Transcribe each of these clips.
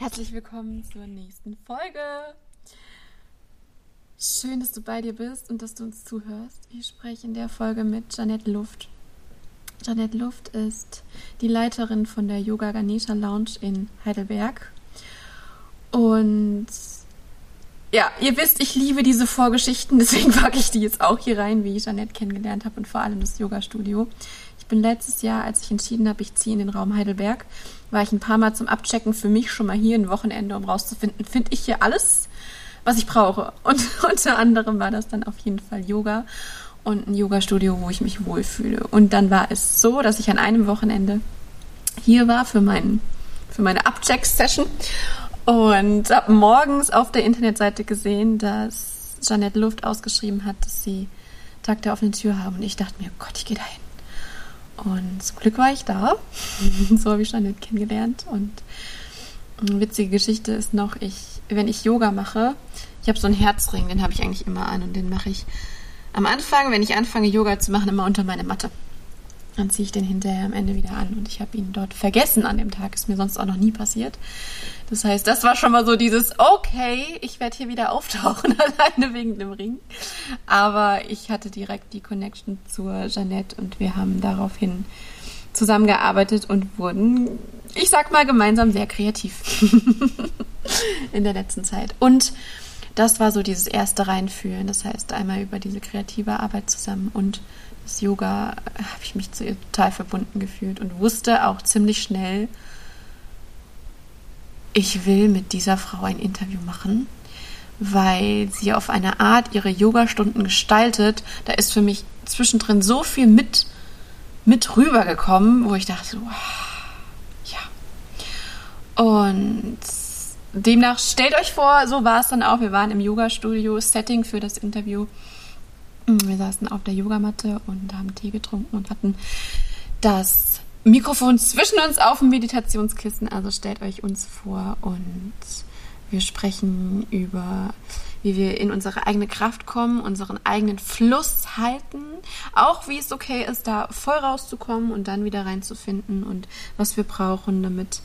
Herzlich willkommen zur nächsten Folge. Schön, dass du bei dir bist und dass du uns zuhörst. Ich spreche in der Folge mit Janette Luft. Janette Luft ist die Leiterin von der Yoga Ganesha Lounge in Heidelberg. Und ja, ihr wisst, ich liebe diese Vorgeschichten, deswegen packe ich die jetzt auch hier rein, wie ich Janette kennengelernt habe und vor allem das Yoga-Studio. Bin letztes Jahr, als ich entschieden habe, ich ziehe in den Raum Heidelberg, war ich ein paar Mal zum Abchecken für mich schon mal hier ein Wochenende, um rauszufinden, finde ich hier alles, was ich brauche. Und unter anderem war das dann auf jeden Fall Yoga und ein Yoga-Studio, wo ich mich wohlfühle. Und dann war es so, dass ich an einem Wochenende hier war für, mein, für meine Abcheck-Session und habe morgens auf der Internetseite gesehen, dass Janette Luft ausgeschrieben hat, dass sie Tag der offenen Tür haben. Und ich dachte mir, Gott, ich gehe da hin. Und zum Glück war ich da. so habe ich Janette kennengelernt. Und eine witzige Geschichte ist noch, ich, wenn ich Yoga mache, ich habe so einen Herzring, den habe ich eigentlich immer an und den mache ich am Anfang, wenn ich anfange, Yoga zu machen, immer unter meine Matte. Dann ziehe ich den hinterher am Ende wieder an und ich habe ihn dort vergessen an dem Tag. Ist mir sonst auch noch nie passiert. Das heißt, das war schon mal so dieses, okay, ich werde hier wieder auftauchen, alleine wegen dem Ring. Aber ich hatte direkt die Connection zur Jeannette und wir haben daraufhin zusammengearbeitet und wurden, ich sag mal, gemeinsam sehr kreativ in der letzten Zeit. Und das war so dieses erste Reinfühlen. Das heißt, einmal über diese kreative Arbeit zusammen und das Yoga habe ich mich zu ihr total verbunden gefühlt und wusste auch ziemlich schnell, ich will mit dieser Frau ein Interview machen, weil sie auf eine Art ihre Yoga-Stunden gestaltet. Da ist für mich zwischendrin so viel mit, mit rübergekommen, wo ich dachte, wow, ja. Und demnach stellt euch vor, so war es dann auch. Wir waren im Yoga-Studio, Setting für das Interview. Wir saßen auf der Yogamatte und haben Tee getrunken und hatten das Mikrofon zwischen uns auf dem Meditationskissen. Also stellt euch uns vor und wir sprechen über, wie wir in unsere eigene Kraft kommen, unseren eigenen Fluss halten. Auch wie es okay ist, da voll rauszukommen und dann wieder reinzufinden und was wir brauchen, damit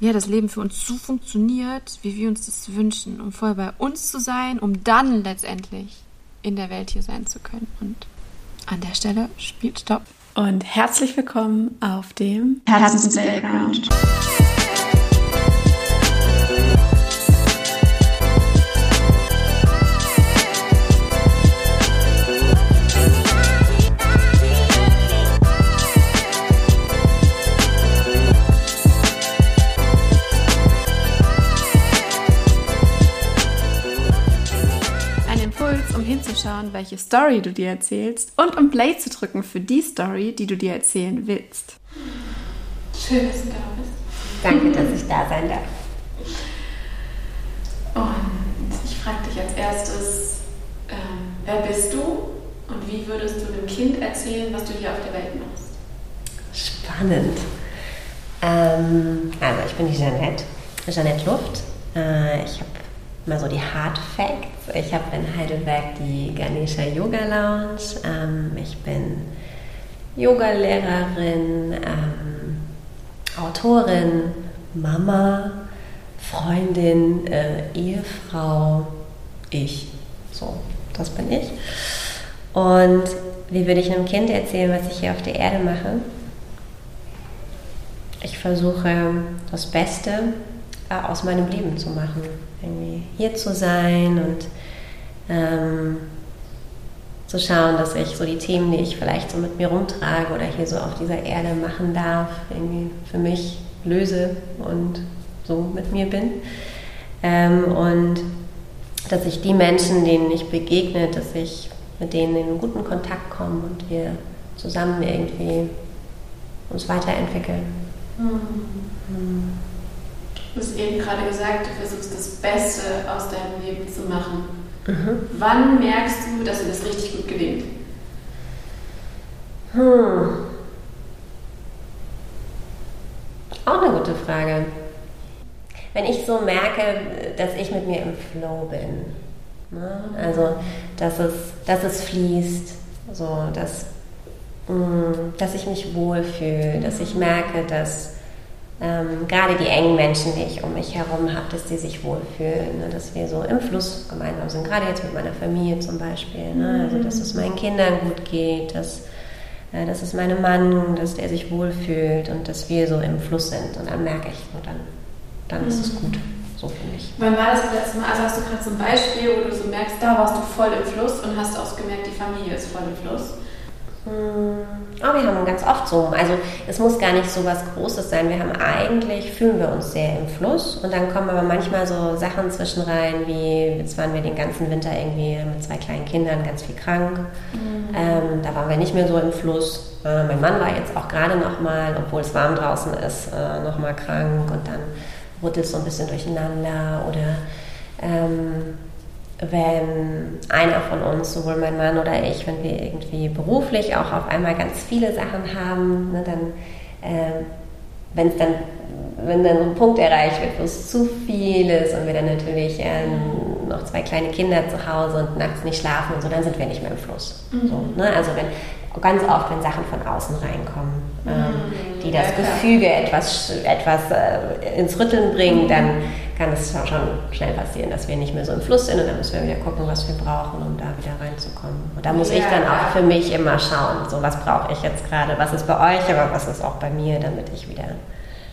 ja, das Leben für uns so funktioniert, wie wir uns das wünschen, um voll bei uns zu sein, um dann letztendlich in der Welt hier sein zu können. Und an der Stelle spielt Stopp. Und herzlich willkommen auf dem Herzens Hinzuschauen, welche Story du dir erzählst und um Play zu drücken für die Story, die du dir erzählen willst. Schön, dass du da bist. Danke, dass ich da sein darf. Und ich frage dich als erstes, ähm, wer bist du und wie würdest du einem Kind erzählen, was du hier auf der Welt machst? Spannend. Ähm, also ich bin die Jeanette, Jeanette Luft. Äh, ich habe mal so die Hard Facts. Ich habe in Heidelberg die Ganesha Yoga Lounge. Ähm, ich bin Yogalehrerin, ähm, Autorin, Mama, Freundin, äh, Ehefrau, ich. So, das bin ich. Und wie würde ich einem Kind erzählen, was ich hier auf der Erde mache? Ich versuche das Beste äh, aus meinem Leben zu machen irgendwie hier zu sein und ähm, zu schauen, dass ich so die Themen, die ich vielleicht so mit mir rumtrage oder hier so auf dieser Erde machen darf, irgendwie für mich löse und so mit mir bin. Ähm, und dass ich die Menschen, denen ich begegne, dass ich mit denen in guten Kontakt komme und wir zusammen irgendwie uns weiterentwickeln. Mhm. Mhm. Du hast eben gerade gesagt, du versuchst das Beste aus deinem Leben zu machen. Mhm. Wann merkst du, dass dir das richtig gut gelingt? Hm. Auch eine gute Frage. Wenn ich so merke, dass ich mit mir im Flow bin. Ne? Also, dass es, dass es fließt, so, dass, mh, hm, dass ich mich wohlfühle, dass ich merke, dass ähm, gerade die engen Menschen, die ich um mich herum habe, dass die sich wohlfühlen, ne? dass wir so im Fluss gemeinsam sind, gerade jetzt mit meiner Familie zum Beispiel, ne? also dass es meinen Kindern gut geht, dass, äh, dass es meinem Mann, dass der sich wohlfühlt und dass wir so im Fluss sind und dann merke ich, und dann, dann ist es gut. So finde ich. Wann war das letzte Mal? Also hast du gerade so ein Beispiel, wo du so merkst, da warst du voll im Fluss und hast auch gemerkt, die Familie ist voll im Fluss? Hm, oh, wir haben ganz oft so, also es muss gar nicht so was Großes sein. Wir haben eigentlich, fühlen wir uns sehr im Fluss und dann kommen aber manchmal so Sachen zwischen rein, wie jetzt waren wir den ganzen Winter irgendwie mit zwei kleinen Kindern ganz viel krank. Mhm. Ähm, da waren wir nicht mehr so im Fluss. Äh, mein Mann war jetzt auch gerade nochmal, obwohl es warm draußen ist, äh, nochmal krank und dann rüttelt es so ein bisschen durcheinander oder ähm, wenn einer von uns, sowohl mein Mann oder ich, wenn wir irgendwie beruflich auch auf einmal ganz viele Sachen haben, ne, dann, äh, wenn es dann, wenn dann so ein Punkt erreicht wird, wo es zu viel ist und wir dann natürlich äh, noch zwei kleine Kinder zu Hause und nachts nicht schlafen und so, dann sind wir nicht mehr im Fluss. Mhm. So, ne? Also wenn ganz oft, wenn Sachen von außen reinkommen, ähm, mhm. die das ja, Gefüge etwas, etwas äh, ins Rütteln bringen, dann kann es schon schnell passieren, dass wir nicht mehr so im Fluss sind und dann müssen wir wieder gucken, was wir brauchen, um da wieder reinzukommen. Und da muss ja, ich dann auch für mich immer schauen, so was brauche ich jetzt gerade, was ist bei euch, aber was ist auch bei mir, damit ich wieder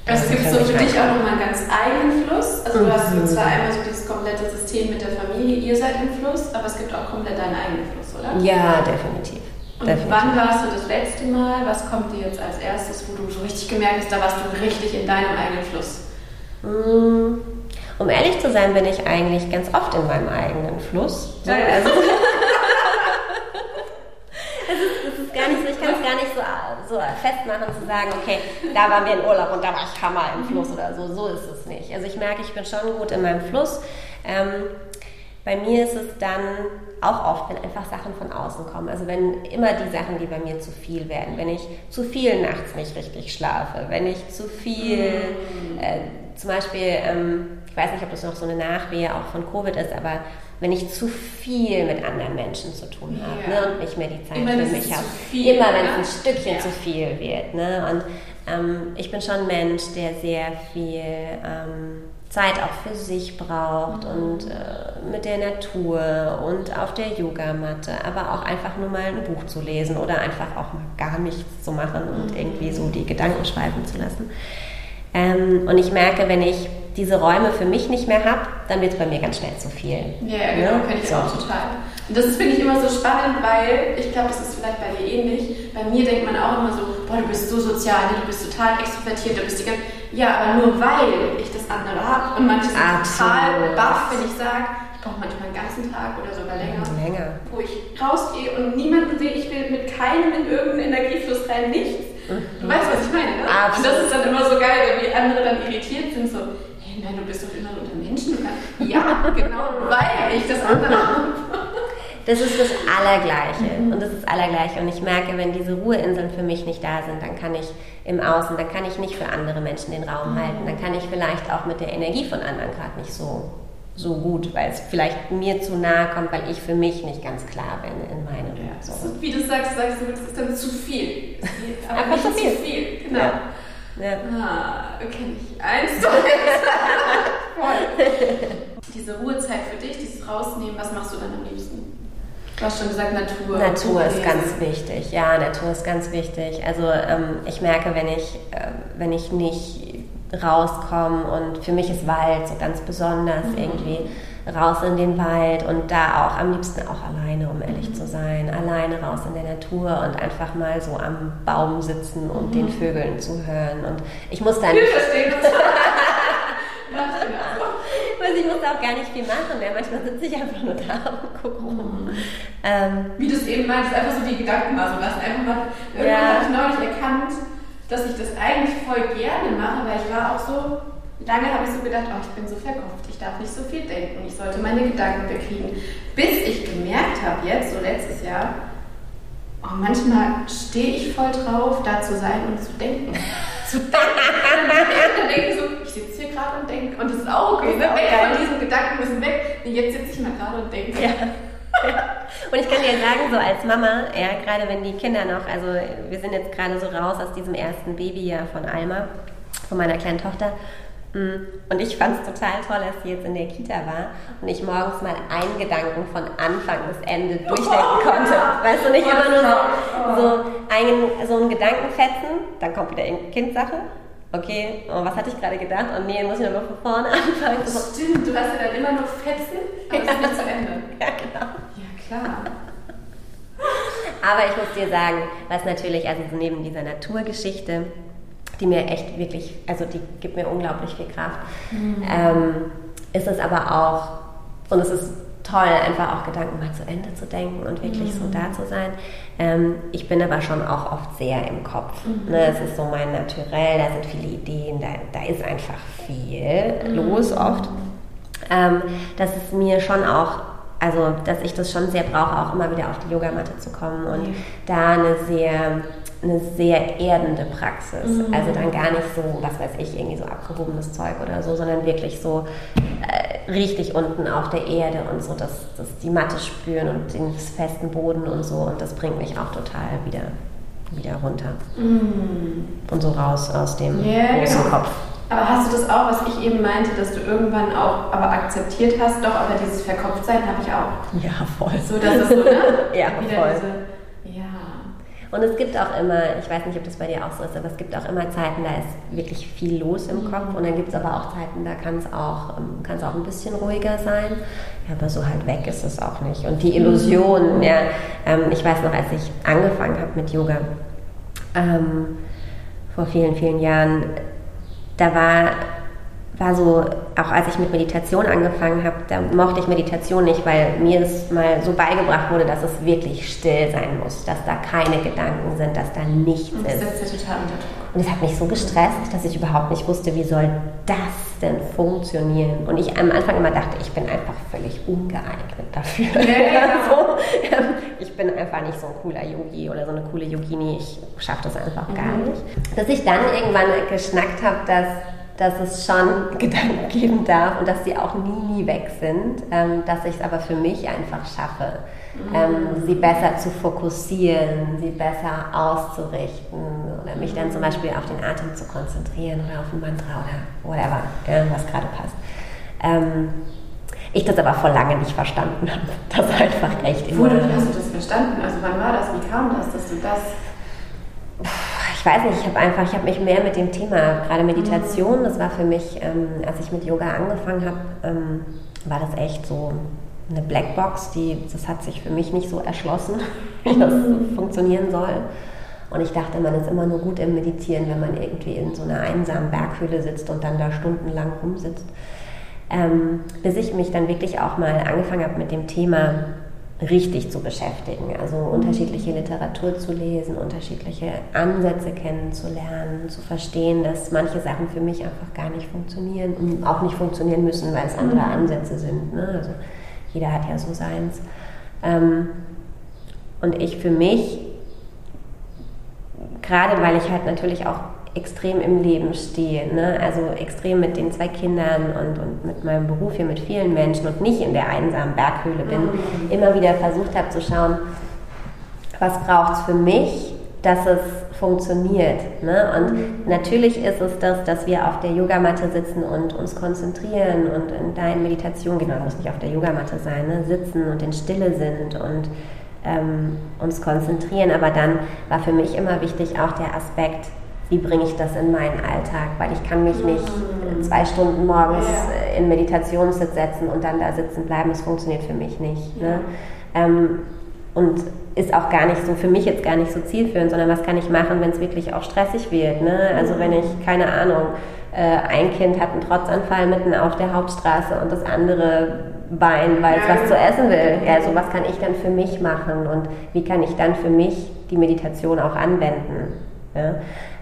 also es gibt so für dich auch nochmal einen ganz eigenen Fluss. Also du hast mhm. zwar einmal so dieses komplette System mit der Familie, ihr seid im Fluss, aber es gibt auch komplett deinen eigenen Fluss, oder? Ja, definitiv. Und definitiv. wann warst du das letzte Mal? Was kommt dir jetzt als erstes, wo du so richtig gemerkt hast, da warst du richtig in deinem eigenen Fluss? Mm, um ehrlich zu sein, bin ich eigentlich ganz oft in meinem eigenen Fluss. Ja, also, ich kann es gar nicht so, so festmachen, zu sagen, okay, da waren wir in Urlaub und da war ich Hammer im Fluss oder so. So ist es nicht. Also ich merke, ich bin schon gut in meinem Fluss. Ähm, bei mir ist es dann auch oft, wenn einfach Sachen von außen kommen. Also wenn immer die Sachen, die bei mir zu viel werden, wenn ich zu viel nachts nicht richtig schlafe, wenn ich zu viel, mm. äh, zum Beispiel, ähm, ich weiß nicht, ob das noch so eine Nachwehe auch von Covid ist, aber wenn ich zu viel mit anderen Menschen zu tun habe ja. ne, und nicht mehr die Zeit immer für mich habe. Immer wenn es ein Stückchen ja. zu viel wird. Ne? Und ähm, ich bin schon ein Mensch, der sehr viel ähm, Zeit auch für sich braucht mhm. und äh, mit der Natur und auf der Yogamatte, aber auch einfach nur mal ein Buch zu lesen oder einfach auch mal gar nichts zu machen und mhm. irgendwie so die Gedanken schweifen zu lassen. Ähm, und ich merke, wenn ich diese Räume für mich nicht mehr habe, dann wird es bei mir ganz schnell zu viel. Ja, genau, ne? kenne ich so. auch total. Und das finde ich immer so spannend, weil ich glaube, das ist vielleicht bei dir ähnlich. Bei mir denkt man auch immer so, boah, du bist so sozial, ne? du bist total extrovertiert, du bist die ganze... Ja, aber nur weil ich das andere habe und manche sind total baff, wenn ich sage, ich brauche manchmal einen ganzen Tag oder sogar länger, länger. wo ich rausgehe und niemanden sehe, ich will mit keinem in irgendeinen Energiefluss rein, nichts. Du weißt, was ich meine, ne? Absolut. Und das ist dann immer so geil, die andere dann irritiert sind, so, hey, nein, du bist doch immer unter Menschen. Ja, genau, weil ich das andere habe. Das ist das Allergleiche. Und das ist das Allergleiche. Und ich merke, wenn diese Ruheinseln für mich nicht da sind, dann kann ich im Außen, dann kann ich nicht für andere Menschen den Raum halten. Dann kann ich vielleicht auch mit der Energie von anderen gerade nicht so, so gut, weil es vielleicht mir zu nahe kommt, weil ich für mich nicht ganz klar bin in meinem. Ja, so. Wie du sagst, sagst du, das ist dann zu viel. Aber Einfach zu viel. viel. Genau. Ja. Ja. Ah, okay. Eins, zwei, Voll. Diese Ruhezeit für dich, dieses Rausnehmen, was machst du dann am liebsten? Du hast schon gesagt, Natur. Natur ist ganz wichtig. Ja, Natur ist ganz wichtig. Also ähm, ich merke, wenn ich, äh, wenn ich nicht rauskomme und für mich ist Wald so ganz besonders mhm. irgendwie raus in den Wald und da auch am liebsten auch alleine, um ehrlich mhm. zu sein, alleine raus in der Natur und einfach mal so am Baum sitzen und mhm. den Vögeln zu hören und ich muss da nicht... Ich verstehe das. ich muss auch gar nicht viel machen. Ja, manchmal sitze ich einfach nur da und gucke rum. Mhm. Ähm, Wie du es eben meinst, einfach so die Gedanken mal so lassen. Einfach mal, irgendwann ja. habe ich neulich erkannt, dass ich das eigentlich voll gerne mache, weil ich war auch so, lange habe ich so gedacht, oh, ich bin so verkopft, ich darf nicht so viel denken, ich sollte meine Gedanken bekriegen. Bis ich gemerkt habe, jetzt, so letztes Jahr, oh, manchmal stehe ich voll drauf, da zu sein und zu denken. zu denken. dann denke ich so, ich sitze hier gerade und denke, und das ist auch okay, ne? weg von diesen Gedanken müssen weg. Jetzt sitze ich mal gerade und denke. Ja. Und ich kann dir sagen, so als Mama, ja, gerade wenn die Kinder noch, also wir sind jetzt gerade so raus aus diesem ersten Babyjahr von Alma, von meiner kleinen Tochter. Mm, und ich fand es total toll, dass sie jetzt in der Kita war und ich morgens mal einen Gedanken von Anfang bis Ende durchdenken konnte. Weißt du, nicht immer nur so, so, einen, so einen Gedanken fetzen, dann kommt wieder irgendeine Kindsache. Okay, oh, was hatte ich gerade gedacht? Oh nee, muss ich noch von vorne anfangen. Stimmt, du hast ja dann immer nur Fetzen, aber es ist nicht zu Ende. Ja, genau. Klar. Aber ich muss dir sagen, was natürlich, also neben dieser Naturgeschichte, die mir echt wirklich, also die gibt mir unglaublich viel Kraft, mhm. ähm, ist es aber auch, und es ist toll, einfach auch Gedanken mal zu Ende zu denken und wirklich mhm. so da zu sein. Ähm, ich bin aber schon auch oft sehr im Kopf. Mhm. Ne? Es ist so mein Naturell, da sind viele Ideen, da, da ist einfach viel mhm. los oft. Ähm, dass es mir schon auch also dass ich das schon sehr brauche, auch immer wieder auf die Yogamatte zu kommen und da eine sehr eine sehr erdende Praxis. Mhm. Also dann gar nicht so, was weiß ich, irgendwie so abgehobenes Zeug oder so, sondern wirklich so äh, richtig unten auf der Erde und so das, das die Matte spüren und den festen Boden und so. Und das bringt mich auch total wieder, wieder runter. Mhm. Und so raus aus dem yeah, großen genau. Kopf. Aber hast du das auch, was ich eben meinte, dass du irgendwann auch aber akzeptiert hast, doch, aber dieses Verkopftsein habe ich auch. Ja, voll. So, dass es so, ne? ja, voll. Diese, und es gibt auch immer, ich weiß nicht, ob das bei dir auch so ist, aber es gibt auch immer Zeiten, da ist wirklich viel los im Kopf. Und dann gibt es aber auch Zeiten, da kann es auch, ähm, kann's auch ein bisschen ruhiger sein. Ja, aber so halt weg ist es auch nicht. Und die Illusion, ja, ähm, ich weiß noch, als ich angefangen habe mit Yoga, ähm, vor vielen, vielen Jahren, da war war so, auch als ich mit Meditation angefangen habe, da mochte ich Meditation nicht, weil mir das mal so beigebracht wurde, dass es wirklich still sein muss, dass da keine Gedanken sind, dass da nichts und das ist. Total unter Druck. Und das hat mich so gestresst, dass ich überhaupt nicht wusste, wie soll das denn funktionieren. Und ich am Anfang immer dachte, ich bin einfach völlig ungeeignet dafür. Ja, so, ähm, ich bin einfach nicht so ein cooler Yogi oder so eine coole Yogini, ich schaffe das einfach mhm. gar nicht. Dass ich dann irgendwann geschnackt habe, dass dass es schon Gedanken geben darf und dass sie auch nie, nie weg sind, ähm, dass ich es aber für mich einfach schaffe, ähm, sie besser zu fokussieren, sie besser auszurichten oder mich dann zum Beispiel auf den Atem zu konzentrieren oder auf ein Mantra oder whatever, ja, was gerade passt. Ähm, ich das aber vor lange nicht verstanden habe. Das einfach echt immer. Wo hast du das verstanden? Also wann war das? Wie kam das, dass du das weiß nicht, ich habe einfach, ich habe mich mehr mit dem Thema, gerade Meditation, das war für mich, ähm, als ich mit Yoga angefangen habe, ähm, war das echt so eine Blackbox, die, das hat sich für mich nicht so erschlossen, wie das mhm. funktionieren soll. Und ich dachte, man ist immer nur gut im Meditieren, wenn man irgendwie in so einer einsamen Berghöhle sitzt und dann da stundenlang rumsitzt. Ähm, bis ich mich dann wirklich auch mal angefangen habe mit dem Thema richtig zu beschäftigen. Also unterschiedliche Literatur zu lesen, unterschiedliche Ansätze kennenzulernen, zu verstehen, dass manche Sachen für mich einfach gar nicht funktionieren und auch nicht funktionieren müssen, weil es andere mhm. Ansätze sind. Ne? Also jeder hat ja so seins. Ähm, und ich für mich, gerade weil ich halt natürlich auch extrem im Leben stehe. Ne? Also extrem mit den zwei Kindern und, und mit meinem Beruf hier mit vielen Menschen und nicht in der einsamen Berghöhle bin, mhm. immer wieder versucht habe zu schauen, was braucht es für mich, dass es funktioniert. Ne? Und mhm. natürlich ist es das, dass wir auf der Yogamatte sitzen und uns konzentrieren und in deine Meditation, genau, muss nicht auf der Yogamatte sein, ne? sitzen und in Stille sind und ähm, uns konzentrieren. Aber dann war für mich immer wichtig auch der Aspekt, wie bringe ich das in meinen Alltag, weil ich kann mich nicht mhm. zwei Stunden morgens ja. in Meditationssitz setzen und dann da sitzen bleiben, das funktioniert für mich nicht. Ne? Ähm, und ist auch gar nicht so, für mich jetzt gar nicht so zielführend, sondern was kann ich machen, wenn es wirklich auch stressig wird. Ne? Also wenn ich, keine Ahnung, äh, ein Kind hat einen Trotzanfall mitten auf der Hauptstraße und das andere Bein, weil es was zu essen will. Ja, also was kann ich dann für mich machen und wie kann ich dann für mich die Meditation auch anwenden? Ja?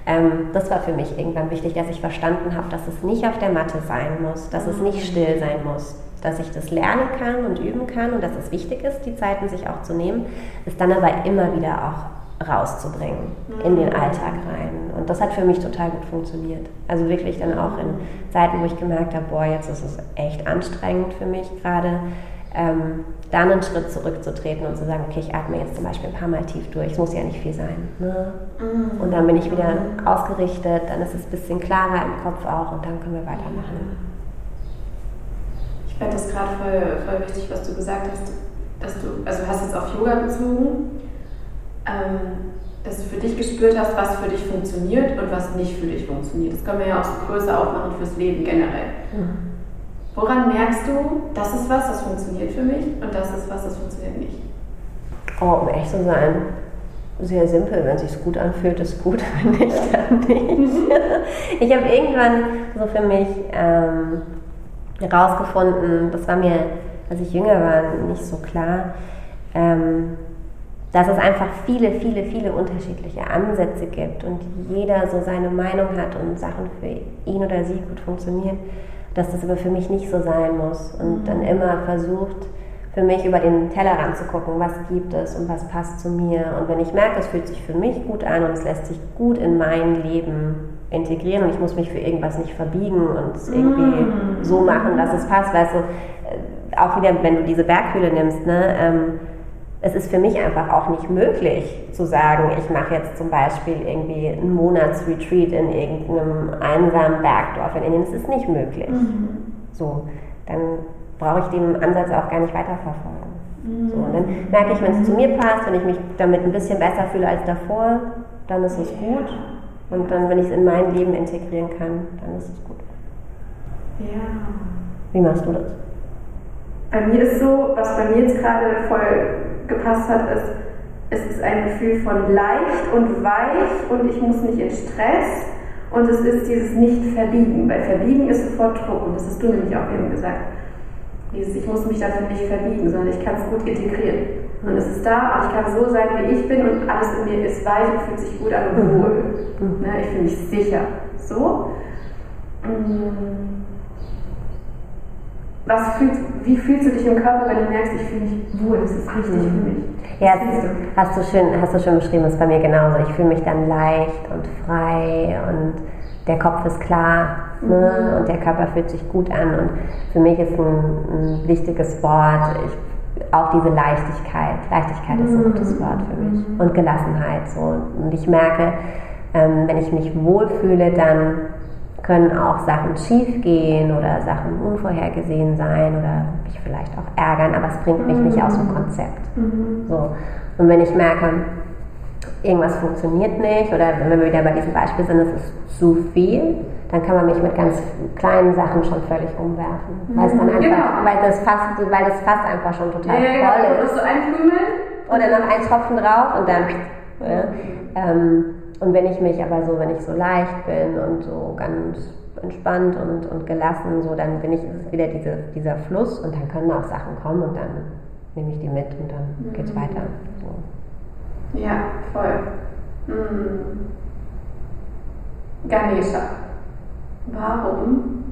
Ähm, das war für mich irgendwann wichtig, dass ich verstanden habe, dass es nicht auf der Matte sein muss, dass es nicht still sein muss, dass ich das lernen kann und üben kann und dass es wichtig ist, die Zeiten sich auch zu nehmen, es dann aber immer wieder auch rauszubringen in den Alltag rein. Und das hat für mich total gut funktioniert. Also wirklich dann auch in Zeiten, wo ich gemerkt habe, boah, jetzt ist es echt anstrengend für mich gerade, ähm, dann einen Schritt zurückzutreten und zu sagen, okay, ich atme jetzt zum Beispiel ein paar Mal tief durch, es muss ja nicht viel sein. Ne? Mhm. Und dann bin ich wieder ausgerichtet, dann ist es ein bisschen klarer im Kopf auch und dann können wir weitermachen. Ich fand das gerade voll, voll wichtig, was du gesagt hast, dass du, also hast jetzt auf Yoga bezogen, ähm, dass du für dich gespürt hast, was für dich funktioniert und was nicht für dich funktioniert. Das können wir ja auch so größer aufmachen fürs Leben generell. Mhm. Woran merkst du, das ist was, das funktioniert für mich und das ist was, das funktioniert nicht? Oh, um echt zu sein, sehr simpel. Wenn es sich gut anfühlt, ist gut, wenn nicht, dann nicht. ich habe irgendwann so für mich ähm, das war mir, als ich jünger war, nicht so klar, ähm, dass es einfach viele, viele, viele unterschiedliche Ansätze gibt und jeder so seine Meinung hat und Sachen für ihn oder sie gut funktionieren dass das aber für mich nicht so sein muss und mhm. dann immer versucht, für mich über den Tellerrand zu gucken, was gibt es und was passt zu mir. Und wenn ich merke, es fühlt sich für mich gut an und es lässt sich gut in mein Leben integrieren und ich muss mich für irgendwas nicht verbiegen und es irgendwie mm. so machen, dass es passt, weißt du, äh, auch wieder, wenn du diese Berghöhle nimmst, ne, ähm, es ist für mich einfach auch nicht möglich zu sagen, ich mache jetzt zum Beispiel irgendwie einen Monatsretreat in irgendeinem einsamen Bergdorf in Indien. Das ist nicht möglich. Mhm. So, dann brauche ich den Ansatz auch gar nicht weiterverfolgen. Mhm. So, und dann merke ich, wenn es zu mir passt, wenn ich mich damit ein bisschen besser fühle als davor, dann ist es gut. Und dann, wenn ich es in mein Leben integrieren kann, dann ist es gut. Ja. Wie machst du das? Bei mir ist so, was bei mir jetzt gerade voll gepasst hat, ist, es ist ein Gefühl von leicht und weich und ich muss nicht in Stress und es ist dieses Nicht-Verbiegen, weil Verbiegen ist sofort Druck und das hast du nämlich auch eben gesagt. Dieses, ich muss mich dafür nicht verbiegen, sondern ich kann es gut integrieren. Und es ist da und ich kann so sein, wie ich bin und alles in mir ist weich und fühlt sich gut an und mhm. wohl. Mhm. Ne, ich fühle mich sicher. So. Mhm was fühlst, wie fühlst du dich im Körper, wenn du merkst, ich fühle mich wohl, das ist richtig mhm. für mich? Ja, hast du, schön, hast du schön beschrieben, das ist bei mir genauso. Ich fühle mich dann leicht und frei und der Kopf ist klar ne? mhm. und der Körper fühlt sich gut an. Und für mich ist ein, ein wichtiges Wort, ich, auch diese Leichtigkeit. Leichtigkeit ist ein mhm. gutes Wort für mich. Mhm. Und Gelassenheit. So. Und ich merke, ähm, wenn ich mich wohlfühle, dann können auch Sachen schief gehen oder Sachen unvorhergesehen sein oder mich vielleicht auch ärgern, aber es bringt mich nicht aus dem Konzept. Mhm. So. Und wenn ich merke, irgendwas funktioniert nicht oder wenn wir wieder bei diesem Beispiel sind, es ist zu viel, dann kann man mich mit ganz kleinen Sachen schon völlig umwerfen. Mhm. Weil, es dann einfach, genau. weil, das fast, weil das fast einfach schon total ja, voll ja, ist. So einkrümeln? Oder noch ein Tropfen drauf und dann. Ja, ähm, und wenn ich mich aber so, wenn ich so leicht bin und so ganz entspannt und, und gelassen, so dann bin ich, ist es wieder diese, dieser Fluss und dann können auch Sachen kommen und dann nehme ich die mit und dann mhm. geht's weiter. So. Ja, voll. Mhm. Ganesha. Warum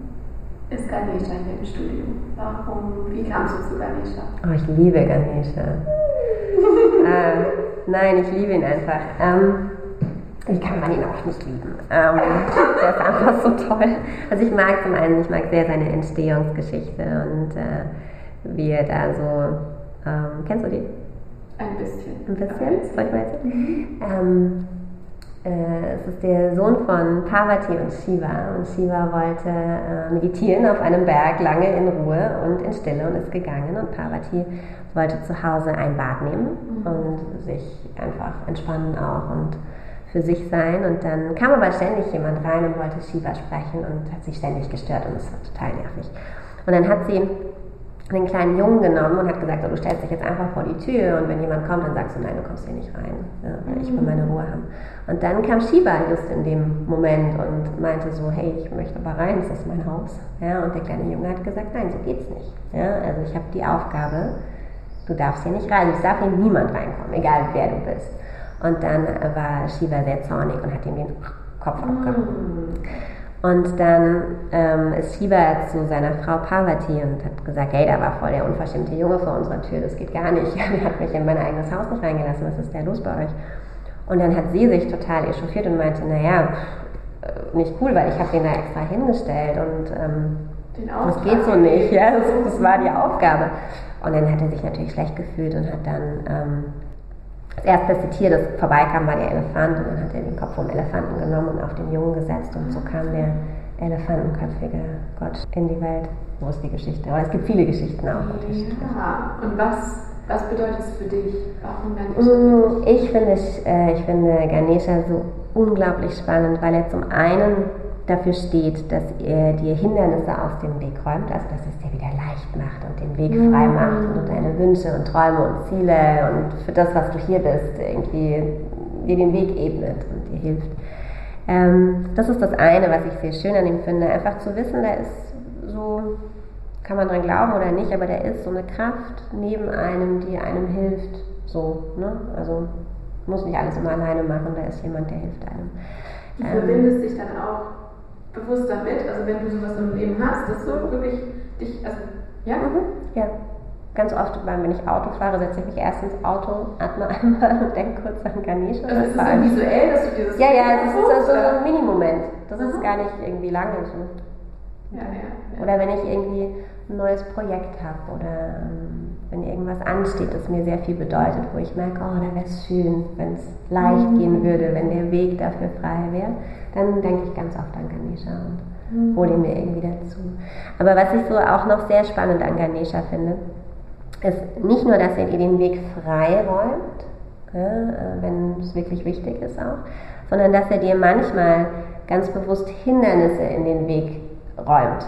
ist Ganesha hier im Studio? Warum, wie kamst du zu Ganesha? Oh, ich liebe Ganesha. äh, nein, ich liebe ihn einfach. Ähm, wie kann man ihn auch nicht lieben? Ähm, der ist einfach so toll. Also ich mag zum einen, ich mag sehr seine Entstehungsgeschichte und äh, wie er da so, ähm, kennst du die? Ein bisschen. Ein bisschen? Soll ich mal erzählen? Mhm. Ähm, äh, es ist der Sohn von Parvati und Shiva und Shiva wollte äh, meditieren auf einem Berg lange in Ruhe und in Stille und ist gegangen und Parvati wollte zu Hause ein Bad nehmen mhm. und sich einfach entspannen auch und für sich sein. Und dann kam aber ständig jemand rein und wollte Shiva sprechen und hat sich ständig gestört und es war total nervig. Und dann hat sie den kleinen Jungen genommen und hat gesagt, oh, du stellst dich jetzt einfach vor die Tür und wenn jemand kommt, dann sagst du, nein, du kommst hier nicht rein, ja, weil ich will meine Ruhe haben. Und dann kam Shiva just in dem Moment und meinte so, hey, ich möchte aber rein, das ist mein Haus. Ja, und der kleine Junge hat gesagt, nein, so geht's nicht. Ja, also ich habe die Aufgabe, du darfst hier nicht rein, es darf hier niemand reinkommen, egal wer du bist. Und dann war Shiva sehr zornig und hat ihm den Kopf mm. abgehauen. Und dann ähm, ist Shiva zu seiner Frau Parvati und hat gesagt, hey, da war voll der unverschämte Junge vor unserer Tür, das geht gar nicht. Er hat mich in mein eigenes Haus nicht reingelassen, was ist da los bei euch? Und dann hat sie sich total echauffiert und meinte, naja, äh, nicht cool, weil ich habe den da extra hingestellt und ähm, das geht so nicht, ja, das, das, war die Aufgabe. Und dann hat er sich natürlich schlecht gefühlt und hat dann ähm, das erstbeste Tier, das vorbeikam, war der Elefant und dann hat er den Kopf vom Elefanten genommen und auf den Jungen gesetzt und so kam der elefantenköpfige Gott in die Welt. So ist die Geschichte. Aber es gibt viele Geschichten auch. Ja, und was, was bedeutet es für dich? Warum Ganesha? Mm, ich finde, äh, ich finde Ganesha so unglaublich spannend, weil er zum einen dafür steht, dass er dir Hindernisse aus dem Weg räumt, also dass es dir wieder leicht macht und den Weg frei mhm. macht und deine Wünsche und Träume und Ziele und für das, was du hier bist, irgendwie dir den Weg ebnet und dir hilft. Ähm, das ist das eine, was ich sehr schön an ihm finde, einfach zu wissen, da ist so, kann man dran glauben oder nicht, aber da ist so eine Kraft neben einem, die einem hilft, so, ne? also muss nicht alles immer alleine machen, da ist jemand, der hilft einem. Du ähm, verbindest dich dann auch bewusst damit, also wenn du sowas im Leben hast, dass du wirklich dich, also, ja? Mhm. Ja. Ganz oft, wenn ich Auto fahre, setze ich mich erst ins Auto, atme einmal und denke kurz an Ganesha. Also ist es so visuell, dass du dieses... Ja, ja, das ist also so ein Minimoment. Das mhm. ist gar nicht irgendwie lange. So. Ja, ja, ja. Oder wenn ich irgendwie ein neues Projekt habe oder ähm, wenn irgendwas ansteht, das mir sehr viel bedeutet, wo ich merke, oh, da wäre es schön, wenn es leicht mhm. gehen würde, wenn der Weg dafür frei wäre dann denke ich ganz oft an Ganesha und mhm. hole ihn mir irgendwie dazu. Aber was ich so auch noch sehr spannend an Ganesha finde, ist nicht nur, dass er dir den Weg frei räumt, ja, äh, wenn es wirklich wichtig ist auch, sondern dass er dir manchmal ganz bewusst Hindernisse in den Weg räumt,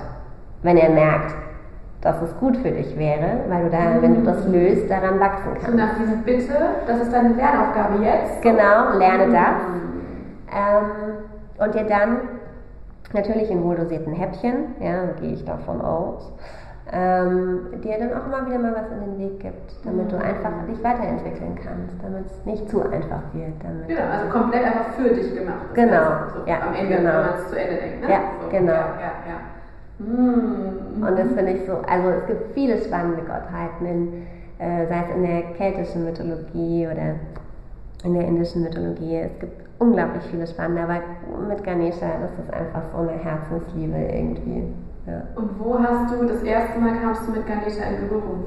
wenn er merkt, dass es gut für dich wäre, weil du da, mhm. wenn du das löst, daran wachsen kannst. So nach diesem Bitte, das ist deine Lernaufgabe jetzt. Genau, lerne das. Mhm. Ähm, und dir dann natürlich in wohldosierten Häppchen, ja, gehe ich davon aus, ähm, dir dann auch immer wieder mal was in den Weg gibt, damit du einfach dich weiterentwickeln kannst, damit es nicht zu einfach wird. Damit genau, also komplett einfach für dich gemacht. Genau, so ja, am Ende, genau. wenn man es zu Ende denkt. Ne? Ja, so, genau. Ja, ja, ja. Mm. Und das finde ich so, also es gibt viele spannende Gottheiten, in, äh, sei es in der keltischen Mythologie oder in der indischen Mythologie. Es gibt unglaublich viele spannende, aber mit Ganesha, das ist einfach so eine Herzensliebe irgendwie. Ja. Und wo hast du das erste Mal kamst du mit Ganesha in Berührung?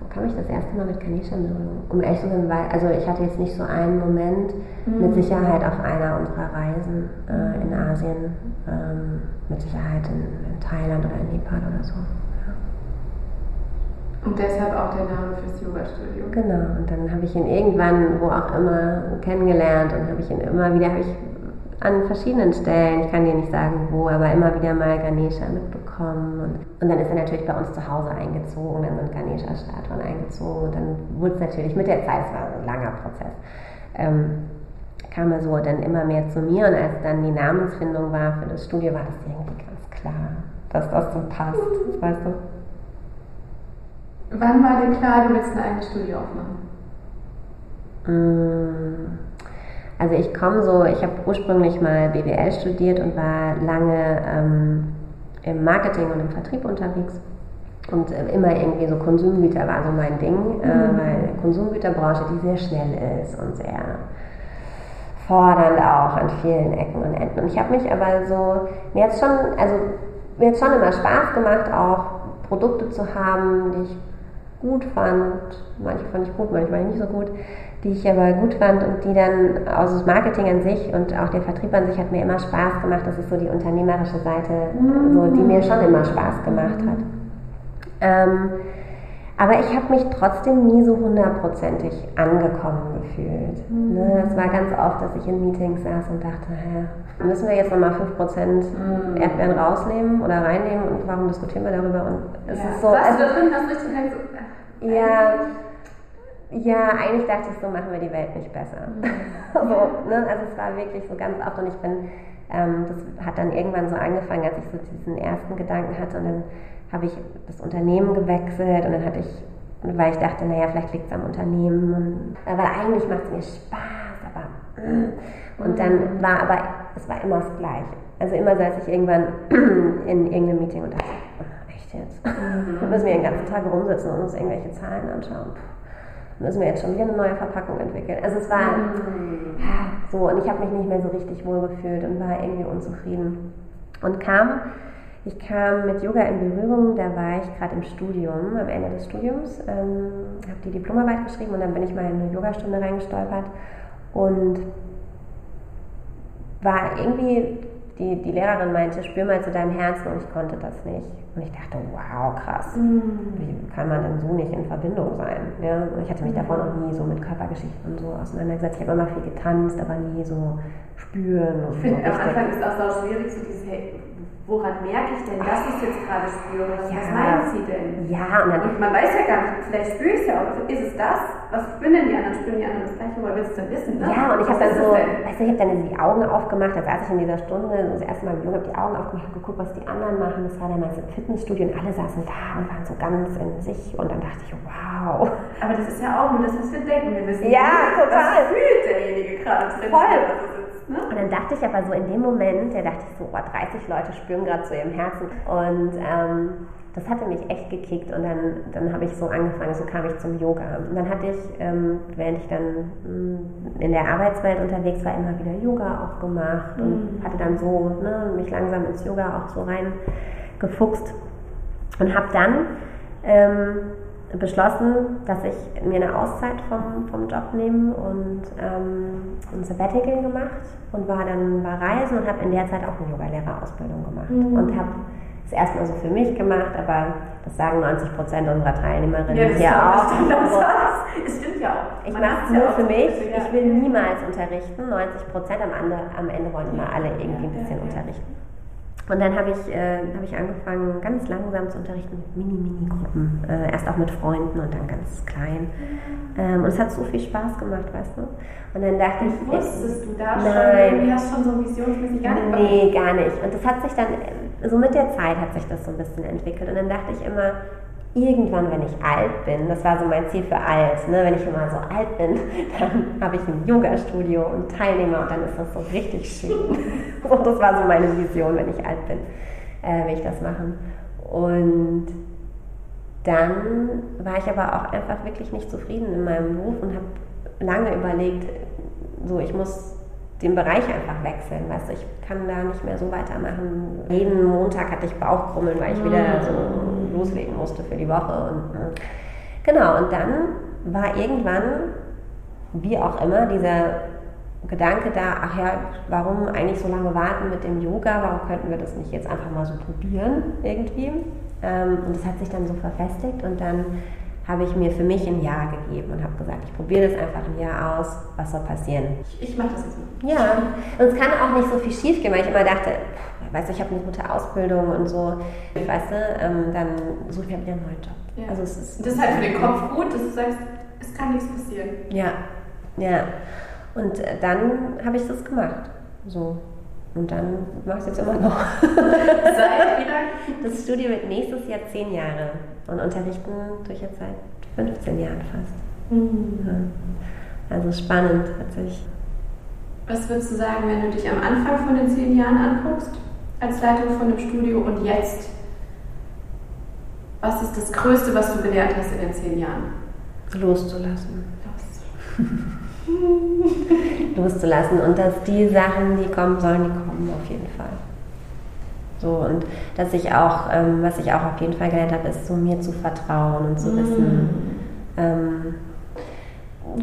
Wo kam ich das erste Mal mit Ganesha in Berührung? Um echt zu sein, also ich hatte jetzt nicht so einen Moment, mhm. mit Sicherheit auf einer unserer Reisen äh, in Asien, ähm, mit Sicherheit in, in Thailand oder in Nepal oder so. Und deshalb auch der Name fürs Yoga-Studio. Genau, und dann habe ich ihn irgendwann, wo auch immer, kennengelernt und habe ich ihn immer wieder, habe ich an verschiedenen Stellen, ich kann dir nicht sagen wo, aber immer wieder mal Ganesha mitbekommen. Und, und dann ist er natürlich bei uns zu Hause eingezogen, dann sind Ganesha-Statuen eingezogen und dann wurde es natürlich mit der Zeit, es war ein langer Prozess, ähm, kam er so dann immer mehr zu mir und als dann die Namensfindung war für das Studio, war das irgendwie ganz klar, dass das so passt, weißt du. Wann war dir klar, du willst ein eigenes Studio aufmachen? Mm. Also ich komme so, ich habe ursprünglich mal BWL studiert und war lange ähm, im Marketing und im Vertrieb unterwegs. Und äh, immer irgendwie so Konsumgüter war so mein Ding, äh, mhm. äh, weil Konsumgüterbranche, die sehr schnell ist und sehr fordernd auch an vielen Ecken und Enden. Und ich habe mich aber so, mir hat schon, also mir hat schon immer Spaß gemacht, auch Produkte zu haben, die ich gut fand, manche fand ich gut, manche fand ich nicht so gut, die ich aber gut fand und die dann aus das Marketing an sich und auch der Vertrieb an sich hat mir immer Spaß gemacht. Das ist so die unternehmerische Seite, so, die mir schon immer Spaß gemacht hat. Ähm, aber ich habe mich trotzdem nie so hundertprozentig angekommen gefühlt. Mhm. Ne? Es war ganz oft, dass ich in Meetings saß und dachte, hä, müssen wir jetzt nochmal 5% mhm. Erdbeeren rausnehmen oder reinnehmen und warum diskutieren wir darüber? Und es ja. ist so. Was also, drin hast, richtig denkst, ja, ja, eigentlich dachte ich, so machen wir die Welt nicht besser. Mhm. so, ne? Also es war wirklich so ganz oft und ich bin, ähm, das hat dann irgendwann so angefangen, als ich so diesen ersten Gedanken hatte und dann habe ich das Unternehmen gewechselt und dann hatte ich, weil ich dachte, naja, vielleicht liegt es am Unternehmen. Und, weil eigentlich macht es mir Spaß, aber. Mm. Und dann war aber, es war immer das Gleiche. Also immer saß ich irgendwann in irgendeinem Meeting und dachte, oh, echt jetzt? Mhm. Dann müssen wir den ganzen Tag rumsitzen und uns irgendwelche Zahlen anschauen. Müssen wir jetzt schon wieder eine neue Verpackung entwickeln. Also es war mhm. so und ich habe mich nicht mehr so richtig wohl gefühlt und war irgendwie unzufrieden. Und kam Ich kam mit Yoga in Berührung, da war ich gerade im Studium, am Ende des Studiums, ähm, habe die Diplomarbeit geschrieben und dann bin ich mal in eine Yogastunde reingestolpert und war irgendwie die, die Lehrerin meinte, spür mal zu deinem Herzen und ich konnte das nicht. Und ich dachte, wow, krass. Mhm. Wie kann man denn so nicht in Verbindung sein? Ja? Und ich hatte mich davor noch nie so mit Körpergeschichten und so auseinandergesetzt. Ich habe immer viel getanzt, aber nie so spüren. Und ich finde, am Anfang ist auch so schwierig, so dieses, hey, woran merke ich denn, dass ich es jetzt gerade spüre? Was, ja. was meinen Sie denn? Ja, und, dann und man weiß ja gar nicht, vielleicht spüre ich es ja auch. Ist es das? Was spüren denn die anderen? Spüren die anderen das Gleiche? Woher willst du denn wissen? Ne? Ja, und ich habe dann so, weißt du, ich habe dann die Augen aufgemacht, da saß ich in dieser Stunde, das erste Mal jung, habe die Augen aufgemacht und geguckt, was die anderen machen. Das war damals im Fitnessstudio und alle saßen da und waren so ganz in sich und dann dachte ich, wow. Aber das ist ja auch nur das, was wir denken. Wir wissen, ja, total. was fühlt derjenige gerade drin. Voll. Ne? Und dann dachte ich aber so in dem Moment, da dachte ich so, oh, 30 Leute spüren gerade zu ihrem Herzen. Und ähm, das hatte mich echt gekickt und dann, dann habe ich so angefangen, so kam ich zum Yoga. Und dann hatte ich, ähm, während ich dann mh, mm, in der Arbeitswelt unterwegs war, immer wieder Yoga auch gemacht und mhm. hatte dann so ne, mich langsam ins Yoga auch so reingefuchst und habe dann ähm, beschlossen, dass ich mir eine Auszeit vom, vom Job nehme und ähm, ein Sabbatical gemacht und war dann bei Reisen und habe in der Zeit auch eine Yogalehrerausbildung gemacht mhm. und habe es erstmal so für mich gemacht, aber das sagen 90 Prozent unserer Teilnehmerinnen ja, hier auch. Es stimmt ja auch. Ich mache es nur ja für mich. Ich will niemals unterrichten. 90 Prozent am Ende, am Ende wollen immer alle irgendwie ein bisschen unterrichten. Und dann habe ich, äh, hab ich angefangen, ganz langsam zu unterrichten mit Mini-Mini-Gruppen. Äh, erst auch mit Freunden und dann ganz klein. Ähm, und es hat so viel Spaß gemacht, weißt du? Und dann dachte ich. Wusstest du da nein, schon? Du hast schon so visionsmäßig gar nicht Nee, gar nicht. Und das hat sich dann, so mit der Zeit hat sich das so ein bisschen entwickelt. Und dann dachte ich immer, irgendwann, wenn ich alt bin, das war so mein Ziel für alt, ne? wenn ich immer so alt bin, dann habe ich ein Yoga-Studio und Teilnehmer und dann ist das so richtig schön. und das war so meine Vision, wenn ich alt bin, äh, will ich das machen. Und dann war ich aber auch einfach wirklich nicht zufrieden in meinem Beruf und habe lange überlegt, so ich muss den Bereich einfach wechseln. Weißt du, ich kann da nicht mehr so weitermachen. Jeden Montag hatte ich Bauchkrummeln, weil ich wieder mhm. so loslegen musste für die Woche. Und, äh, genau, und dann war irgendwann, wie auch immer, dieser Gedanke da, ach ja, warum eigentlich so lange warten mit dem Yoga? Warum könnten wir das nicht jetzt einfach mal so probieren irgendwie? Ähm, und das hat sich dann so verfestigt und dann habe ich mir für mich ein Jahr gegeben und habe gesagt, ich probiere das einfach ein Jahr aus, was soll passieren. Ich, ich mache das jetzt mal. Ja, und es kann auch nicht so viel schief gehen, weil ich immer dachte, weißt du, ich habe eine gute Ausbildung und so, weißt du, ähm, dann suche ich mir wieder einen neuen Job. Ja. Also es ist, das ist halt für den Kopf gut, dass du sagst, es kann nichts passieren. Ja, ja. Und äh, dann habe ich das gemacht. So. Und dann mache ich es jetzt immer noch. Seit wie lange? Das Studio wird nächstes Jahr zehn Jahre. Und unterrichten tue ich jetzt seit 15 Jahren fast. Mhm. Also spannend tatsächlich. Was würdest du sagen, wenn du dich am Anfang von den zehn Jahren anguckst, als Leitung von dem Studio und jetzt? Was ist das Größte, was du gelernt hast in den zehn Jahren? Loszulassen. Loszulassen. Und dass die Sachen, die kommen sollen, die kommen auf jeden Fall. So, und dass ich auch, ähm, was ich auch auf jeden Fall gelernt habe, ist so mir zu vertrauen und zu wissen, mm. ähm,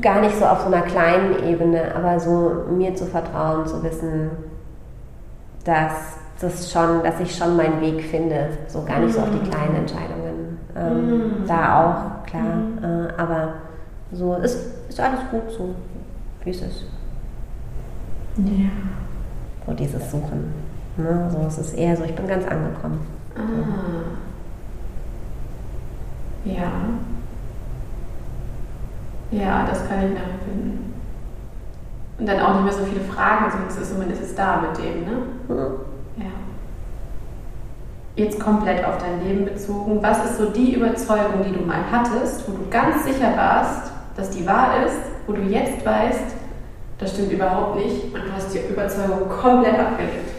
gar nicht so auf so einer kleinen Ebene, aber so mir zu vertrauen, zu wissen, dass das schon, dass ich schon meinen Weg finde, so gar nicht so auf die mm. kleinen Entscheidungen. Ähm, mm. Da auch, klar. Mm. Äh, aber so ist, ist alles gut so, wie es ist. Ja. So dieses Suchen. Ne? So, es ist eher so, ich bin ganz angekommen. Ah. Ja. Ja, das kann ich nachempfinden. Und dann auch nicht mehr so viele Fragen, sondern es ist man ist es da mit dem, ne? Mhm. Ja. Jetzt komplett auf dein Leben bezogen. Was ist so die Überzeugung, die du mal hattest, wo du ganz sicher warst, dass die wahr ist, wo du jetzt weißt, das stimmt überhaupt nicht und du hast die Überzeugung komplett abgelegt?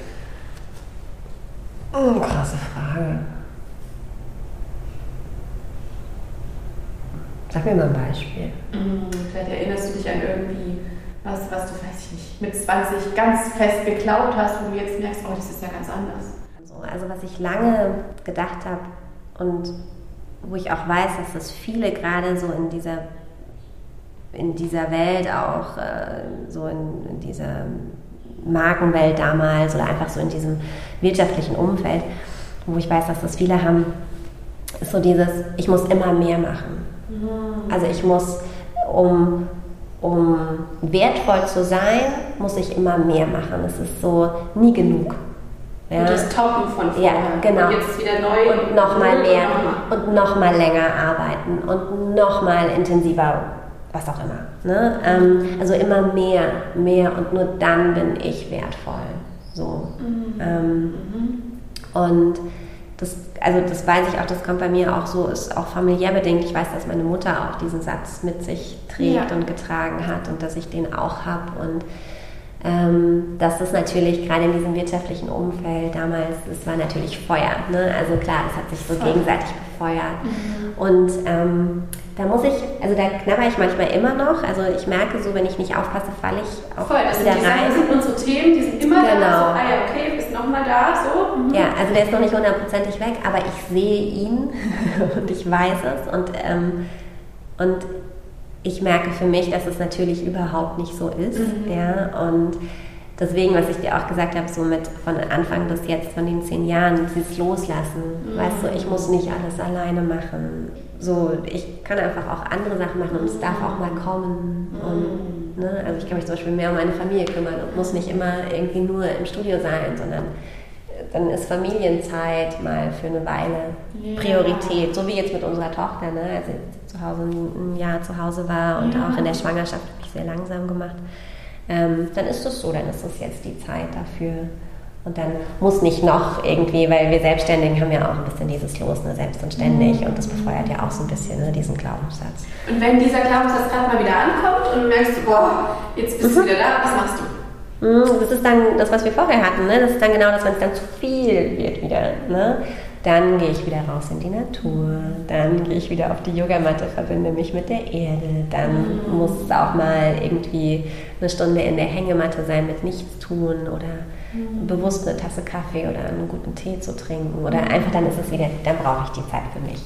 Oh, krasse Frage. Sag mir mal ein Beispiel. Mhm, vielleicht erinnerst du dich an irgendwie was, was du, weiß ich nicht, mit 20 ganz fest geklaut hast, wo du jetzt merkst, oh, das ist ja ganz anders. So So, also was ich lange gedacht habe und wo ich auch weiß, dass das viele gerade so in dieser in dieser Welt auch äh, so in, in dieser Markenwelt damals oder einfach so in diesem wirtschaftlichen Umfeld, wo ich weiß, dass das viele haben, ist so dieses, ich muss immer mehr machen. Mhm. Also ich muss, um, um wertvoll zu sein, muss ich immer mehr machen. Es ist so nie genug. Ja. Und das Toppen von vorher. Ja, genau. Und jetzt wieder neu. Und nochmal mehr. Und nochmal länger arbeiten. Und nochmal intensiver was auch immer. Ne? Ähm, also immer mehr, mehr und nur dann bin ich wertvoll. So. Mhm. Ähm, mhm. Und das, also das weiß ich auch, das kommt bei mir auch so, ist auch familiär bedingt. Ich weiß, dass meine Mutter auch diesen Satz mit sich trägt ja. und getragen hat und dass ich den auch habe. Und ähm, das ist natürlich gerade in diesem wirtschaftlichen Umfeld damals, es war natürlich Feuer. Ne? Also klar, es hat sich so Voll. gegenseitig befeuert. Mhm. Und ähm, da muss ich, also da knabber ich manchmal immer noch. Also ich merke so, wenn ich nicht aufpasse, falle ich auch Voll, also wieder die rein. Das sind unsere Themen, die sind immer genau. da. So, ah ja, okay, bist nochmal da, so. Mhm. Ja, also der ist noch nicht hundertprozentig weg, aber ich sehe ihn und ich weiß es. Und, ähm, und ich merke für mich, dass es natürlich überhaupt nicht so ist. Mhm. Ja, und deswegen, was ich dir auch gesagt habe, so mit von Anfang bis jetzt, von den zehn Jahren, dieses Loslassen. Mhm. Weißt du, ich muss nicht alles alleine machen. So, ich kann einfach auch andere Sachen machen und es darf auch mal kommen. Mhm. Und, ne, also ich kann mich zum Beispiel mehr um meine Familie kümmern und muss nicht immer irgendwie nur im Studio sein, sondern dann ist Familienzeit mal für eine Weile Priorität. So wie jetzt mit unserer Tochter, ne? als sie zu Hause ein Jahr zu Hause war und ja. auch in der Schwangerschaft habe ich sehr langsam gemacht ähm, dann ist es so, dann ist es jetzt die Zeit dafür. Und dann muss nicht noch irgendwie, weil wir Selbstständigen haben ja auch ein bisschen dieses Los, ne, selbst und ständig. Und das befeuert ja auch so ein bisschen ne, diesen Glaubenssatz. Und wenn dieser Glaubenssatz gerade mal wieder ankommt und du merkst, boah, jetzt bist mhm. du wieder da, was machst du? Mhm, das ist dann das, was wir vorher hatten. Ne? Das ist dann genau das, wenn es dann zu viel wird wieder. Ne? Dann gehe ich wieder raus in die Natur, dann gehe ich wieder auf die Yogamatte, verbinde mich mit der Erde, dann mhm. muss es auch mal irgendwie eine Stunde in der Hängematte sein mit nichts tun oder mhm. bewusst eine Tasse Kaffee oder einen guten Tee zu trinken oder mhm. einfach dann ist es wieder, dann brauche ich die Zeit für mich.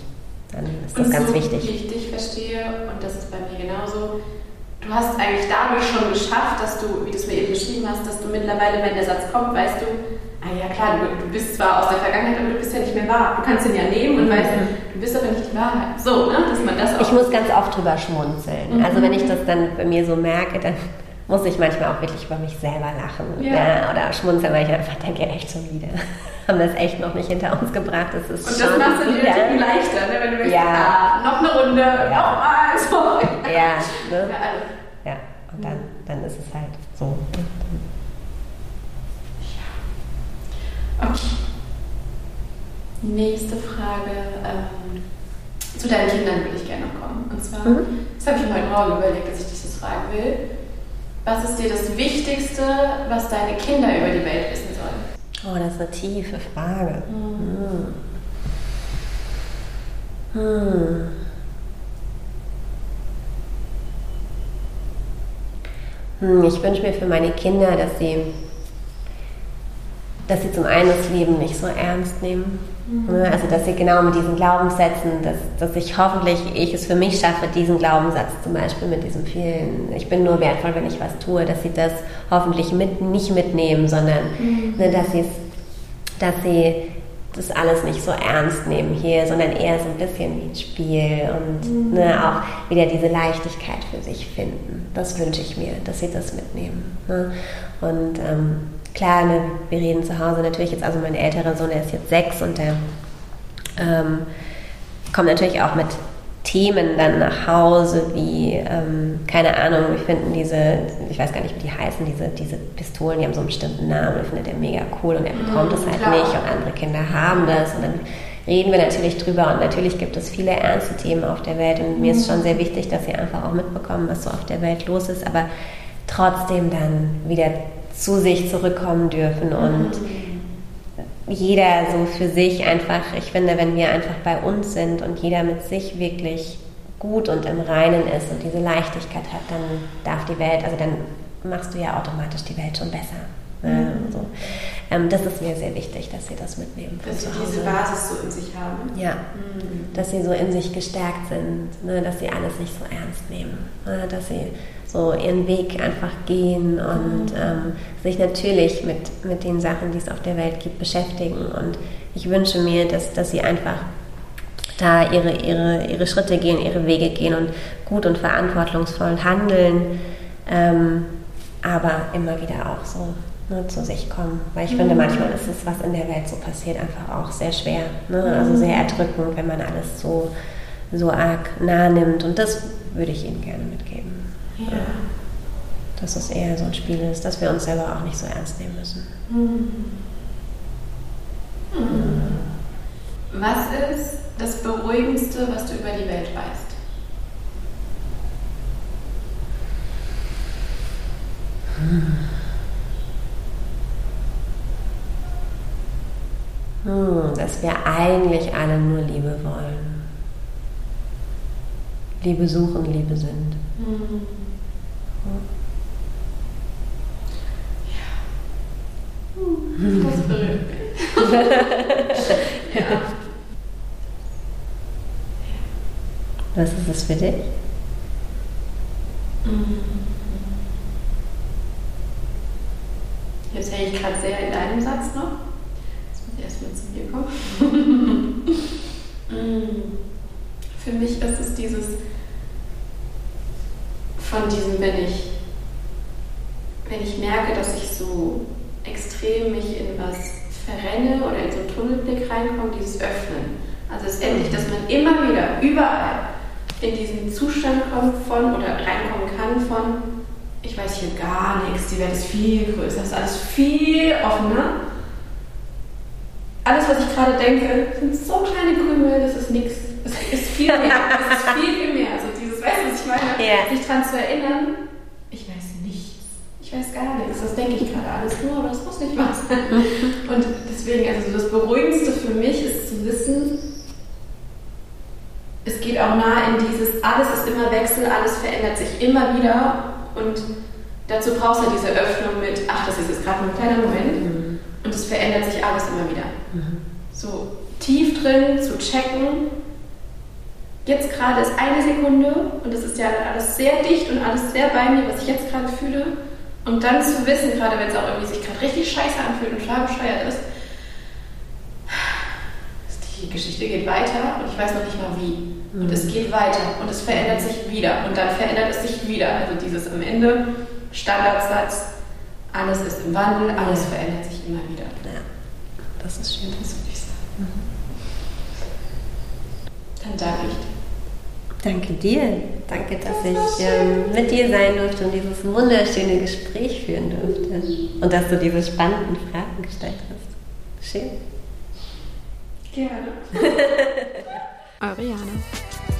Dann ist das und ganz so, wichtig. Wie ich dich verstehe, und das ist bei mir genauso, du hast eigentlich dadurch schon geschafft, dass du, wie du es mir eben beschrieben hast, dass du mittlerweile, wenn der Satz kommt, weißt du, ah ja klar, du, du, bist zwar aus der Vergangenheit, aber du bist ja nicht mehr wahr. Du kannst ihn ja nehmen und mhm. weißt, du bist aber nicht die Wahrheit. So, ne? dass man das auch Ich muss ganz oft drüber schmunzeln. Mhm. Also wenn ich das dann bei mir so merke, dann muss ich manchmal auch wirklich über mich selber lachen ja. Ja, oder schmunzeln, weil ich einfach denke, echt schon wieder. Haben es echt noch nicht hinter uns gebracht. Das ist und das macht es dir natürlich leichter, ne? wenn du denkst, ja. ah, noch eine Runde, ja. nochmal, so. Ja, ne? ja, also. ja, und dann, dann ist es halt so. Okay. Nächste Frage. Ähm, zu deinen Kindern will ich gerne noch kommen. Und zwar, mhm. das habe ich mir heute Morgen überlegt, dass ich dich das fragen will. Was ist dir das Wichtigste, was deine Kinder über die Welt wissen sollen? Oh, das ist eine tiefe Frage. Mhm. Hm. Hm. Ich wünsche mir für meine Kinder, dass sie dass sie zum einen das Leben nicht so ernst nehmen. Also dass sie genau mit diesen Glaubenssätzen, dass, dass ich hoffentlich, ich es für mich schaffe, diesen Glaubenssatz zum Beispiel mit diesem vielen, ich bin nur wertvoll, wenn ich was tue, dass sie das hoffentlich mit, nicht mitnehmen, sondern mhm. ne, dass, dass sie das alles nicht so ernst nehmen hier, sondern eher so ein bisschen wie ein Spiel und mhm. ne, auch wieder diese Leichtigkeit für sich finden. Das wünsche ich mir, dass sie das mitnehmen. Ne? Und ähm, klar, ne, wir reden zu Hause natürlich jetzt, also mein älterer Sohn, der ist jetzt sechs und der ähm, kommt natürlich auch mit Themen dann nach Hause, wie, ähm, keine Ahnung, wir finden diese, ich weiß gar nicht, wie die heißen, diese, diese Pistolen, die haben so einen bestimmten Namen, und findet er mega cool und er bekommt es mhm, halt klar. nicht und andere Kinder haben das und dann reden wir natürlich drüber und natürlich gibt es viele ernste Themen auf der Welt und mir ist mhm. schon sehr wichtig, dass sie einfach auch mitbekommen, was so auf der Welt los ist, aber trotzdem dann wieder zu sich zurückkommen dürfen und jeder so für sich einfach, ich finde, wenn wir einfach bei uns sind und jeder mit sich wirklich gut und im Reinen ist und diese Leichtigkeit hat, dann darf die Welt, also dann machst du ja automatisch die Welt schon besser. Mhm. So. ähm, das ist mir sehr wichtig, dass sie das mitnehmen. Dass sie diese Basis so in sich haben. Ja, mhm. dass sie so in sich gestärkt sind, ne? dass sie alles nicht so ernst nehmen, ne? dass sie so ihren Weg einfach gehen und mhm. ähm, sich natürlich mit, mit den Sachen, die es auf der Welt gibt, beschäftigen. Und ich wünsche mir, dass, dass sie einfach da ihre, ihre, ihre Schritte gehen, ihre Wege gehen und gut und verantwortungsvoll handeln, ähm, aber immer wieder auch so ne, zu sich kommen. Weil ich mhm. finde, manchmal ist es, was in der Welt so passiert, einfach auch sehr schwer. Ne? Also sehr erdrückend, wenn man alles so, so arg nah nimmt. Und das würde ich Ihnen gerne mitgeben. Ja. Dass es eher so ein Spiel ist, dass wir uns selber auch nicht so ernst nehmen müssen. Mhm. Mhm. Was ist das Beruhigendste, was du über die Welt weißt? Hm, dass wir eigentlich alle nur Liebe wollen. Liebe suchen, Liebe sind. Mhm. Ja. Das berührt mich. ja. Was ist es für dich? Jetzt hänge ich gerade sehr in deinem Satz noch. Mir kommen. für mich ist es dieses, von diesem, wenn ich, wenn ich merke, dass ich so extrem mich in was verrenne oder in so einen Tunnelblick reinkomme, dieses Öffnen. Also es ist endlich, dass man immer wieder, überall in diesen Zustand kommt von oder reinkommen kann von, ich weiß hier gar nichts, die Welt ist viel größer, es ist alles viel offener. Alles, was ich gerade denke, sind so kleine Krümel, das ist nichts. Es ist viel mehr. Es ist viel, viel mehr. Also dieses, weißt du, was ich meine? Yeah. Sich daran zu erinnern, ich weiß nichts. Ich weiß gar nichts. Das denke ich gerade alles nur, aber das muss nicht wahr sein. Und deswegen, also das Beruhigendste für mich ist zu wissen, es geht auch nah in dieses, alles ist immer Wechsel, alles verändert sich immer wieder und dazu brauchst du diese Öffnung mit, ach, das ist jetzt gerade ein kleiner Moment mhm. und es verändert sich alles immer wieder. So tief drin zu checken, jetzt gerade ist eine Sekunde und es ist ja alles sehr dicht und alles sehr bei mir, was ich jetzt gerade fühle und dann zu wissen, gerade wenn es auch irgendwie sich gerade richtig scheiße anfühlt und total ist, die Geschichte geht weiter und ich weiß noch nicht mal wie. Und es geht weiter und es verändert sich wieder und dann verändert es sich wieder. Also dieses am Ende Standardsatz, alles ist im Wandel, alles verändert sich das ist schön, das würde ich sagen. Mhm. Dann danke ich dir. Danke dir. Danke, dass das ich ähm, mit dir sein durfte und dieses wunderschöne Gespräch führen durfte. Und dass du diese spannenden Fragen gestellt hast. Schön. Gerne. Eure Jana.